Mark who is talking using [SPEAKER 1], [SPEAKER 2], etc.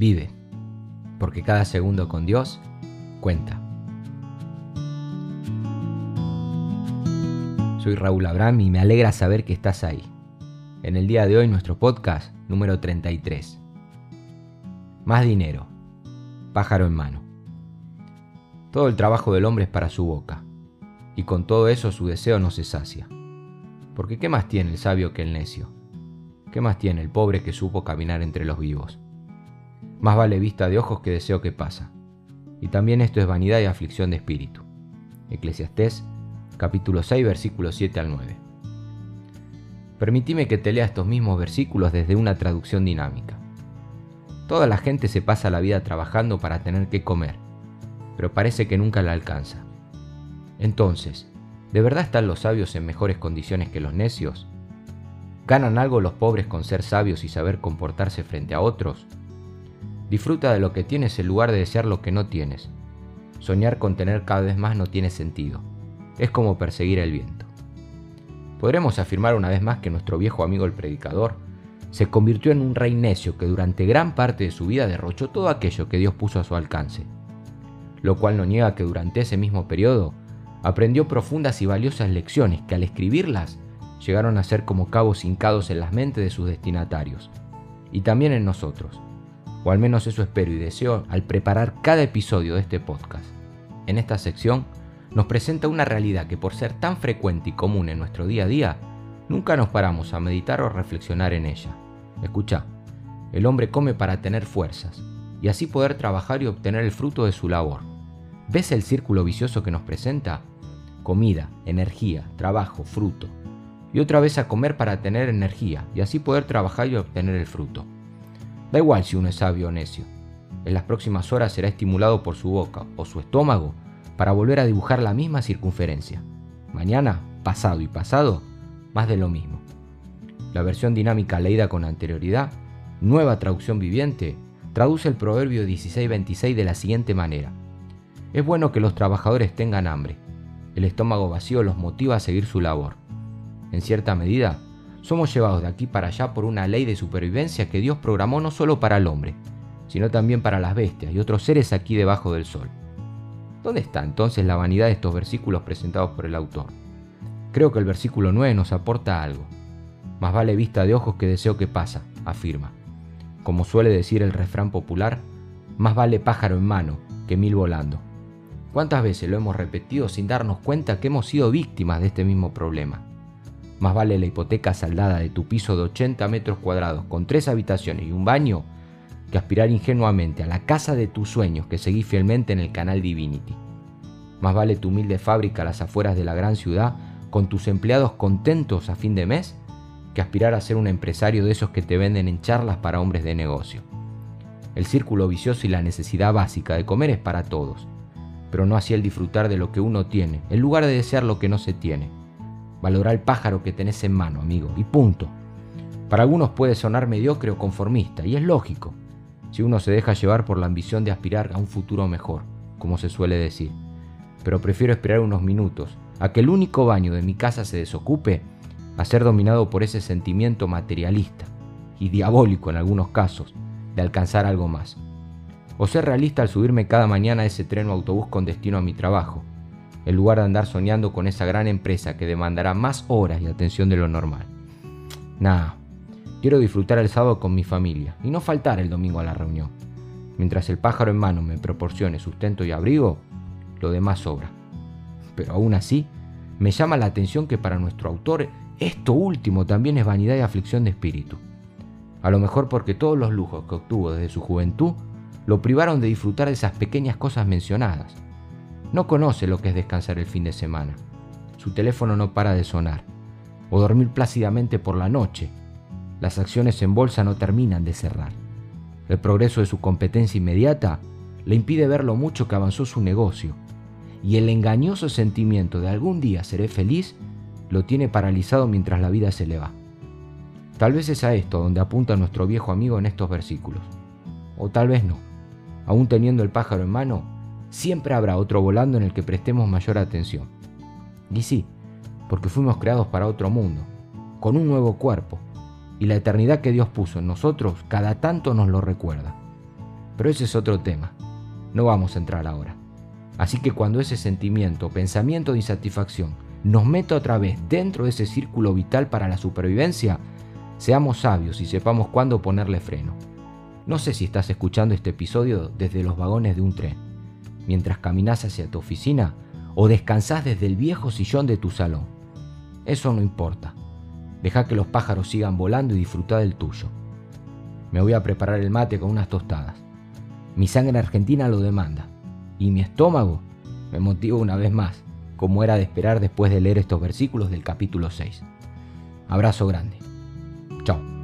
[SPEAKER 1] Vive, porque cada segundo con Dios cuenta. Soy Raúl Abraham y me alegra saber que estás ahí. En el día de hoy nuestro podcast número 33. Más dinero. Pájaro en mano. Todo el trabajo del hombre es para su boca, y con todo eso su deseo no se sacia. Porque ¿qué más tiene el sabio que el necio? ¿Qué más tiene el pobre que supo caminar entre los vivos? Más vale vista de ojos que deseo que pasa. Y también esto es vanidad y aflicción de espíritu. Eclesiastés capítulo 6, versículos 7 al 9. Permitime que te lea estos mismos versículos desde una traducción dinámica. Toda la gente se pasa la vida trabajando para tener que comer, pero parece que nunca la alcanza. Entonces, ¿de verdad están los sabios en mejores condiciones que los necios? ¿Ganan algo los pobres con ser sabios y saber comportarse frente a otros? Disfruta de lo que tienes en lugar de desear lo que no tienes. Soñar con tener cada vez más no tiene sentido es como perseguir el viento. Podremos afirmar una vez más que nuestro viejo amigo el predicador se convirtió en un rey necio que durante gran parte de su vida derrochó todo aquello que Dios puso a su alcance, lo cual no niega que durante ese mismo periodo aprendió profundas y valiosas lecciones que al escribirlas llegaron a ser como cabos hincados en las mentes de sus destinatarios, y también en nosotros, o al menos eso espero y deseo al preparar cada episodio de este podcast. En esta sección nos presenta una realidad que por ser tan frecuente y común en nuestro día a día, nunca nos paramos a meditar o reflexionar en ella. Escucha, el hombre come para tener fuerzas y así poder trabajar y obtener el fruto de su labor. ¿Ves el círculo vicioso que nos presenta? Comida, energía, trabajo, fruto. Y otra vez a comer para tener energía y así poder trabajar y obtener el fruto. Da igual si uno es sabio o necio. En las próximas horas será estimulado por su boca o su estómago para volver a dibujar la misma circunferencia. Mañana, pasado y pasado, más de lo mismo. La versión dinámica leída con anterioridad, nueva traducción viviente, traduce el proverbio 1626 de la siguiente manera. Es bueno que los trabajadores tengan hambre. El estómago vacío los motiva a seguir su labor. En cierta medida, somos llevados de aquí para allá por una ley de supervivencia que Dios programó no solo para el hombre, sino también para las bestias y otros seres aquí debajo del sol. ¿Dónde está entonces la vanidad de estos versículos presentados por el autor? Creo que el versículo 9 nos aporta algo. Más vale vista de ojos que deseo que pasa, afirma. Como suele decir el refrán popular, más vale pájaro en mano que mil volando. ¿Cuántas veces lo hemos repetido sin darnos cuenta que hemos sido víctimas de este mismo problema? Más vale la hipoteca saldada de tu piso de 80 metros cuadrados con tres habitaciones y un baño que aspirar ingenuamente a la casa de tus sueños que seguís fielmente en el canal Divinity. Más vale tu humilde fábrica a las afueras de la gran ciudad con tus empleados contentos a fin de mes que aspirar a ser un empresario de esos que te venden en charlas para hombres de negocio. El círculo vicioso y la necesidad básica de comer es para todos, pero no así el disfrutar de lo que uno tiene, en lugar de desear lo que no se tiene. Valorar el pájaro que tenés en mano, amigo, y punto. Para algunos puede sonar mediocre o conformista, y es lógico si uno se deja llevar por la ambición de aspirar a un futuro mejor, como se suele decir. Pero prefiero esperar unos minutos a que el único baño de mi casa se desocupe a ser dominado por ese sentimiento materialista y diabólico en algunos casos de alcanzar algo más. O ser realista al subirme cada mañana a ese tren o autobús con destino a mi trabajo, en lugar de andar soñando con esa gran empresa que demandará más horas y atención de lo normal. Nah, Quiero disfrutar el sábado con mi familia y no faltar el domingo a la reunión. Mientras el pájaro en mano me proporcione sustento y abrigo, lo demás sobra. Pero aún así, me llama la atención que para nuestro autor esto último también es vanidad y aflicción de espíritu. A lo mejor porque todos los lujos que obtuvo desde su juventud lo privaron de disfrutar de esas pequeñas cosas mencionadas. No conoce lo que es descansar el fin de semana. Su teléfono no para de sonar. O dormir plácidamente por la noche, las acciones en bolsa no terminan de cerrar. El progreso de su competencia inmediata le impide ver lo mucho que avanzó su negocio, y el engañoso sentimiento de algún día seré feliz lo tiene paralizado mientras la vida se le va. Tal vez es a esto donde apunta nuestro viejo amigo en estos versículos. O tal vez no. Aún teniendo el pájaro en mano, siempre habrá otro volando en el que prestemos mayor atención. Y sí, porque fuimos creados para otro mundo, con un nuevo cuerpo, y la eternidad que Dios puso en nosotros cada tanto nos lo recuerda. Pero ese es otro tema. No vamos a entrar ahora. Así que cuando ese sentimiento pensamiento de insatisfacción nos meta otra vez dentro de ese círculo vital para la supervivencia, seamos sabios y sepamos cuándo ponerle freno. No sé si estás escuchando este episodio desde los vagones de un tren, mientras caminas hacia tu oficina o descansás desde el viejo sillón de tu salón. Eso no importa. Deja que los pájaros sigan volando y disfruta del tuyo. Me voy a preparar el mate con unas tostadas. Mi sangre argentina lo demanda. Y mi estómago me motiva una vez más, como era de esperar después de leer estos versículos del capítulo 6. Abrazo grande. Chao.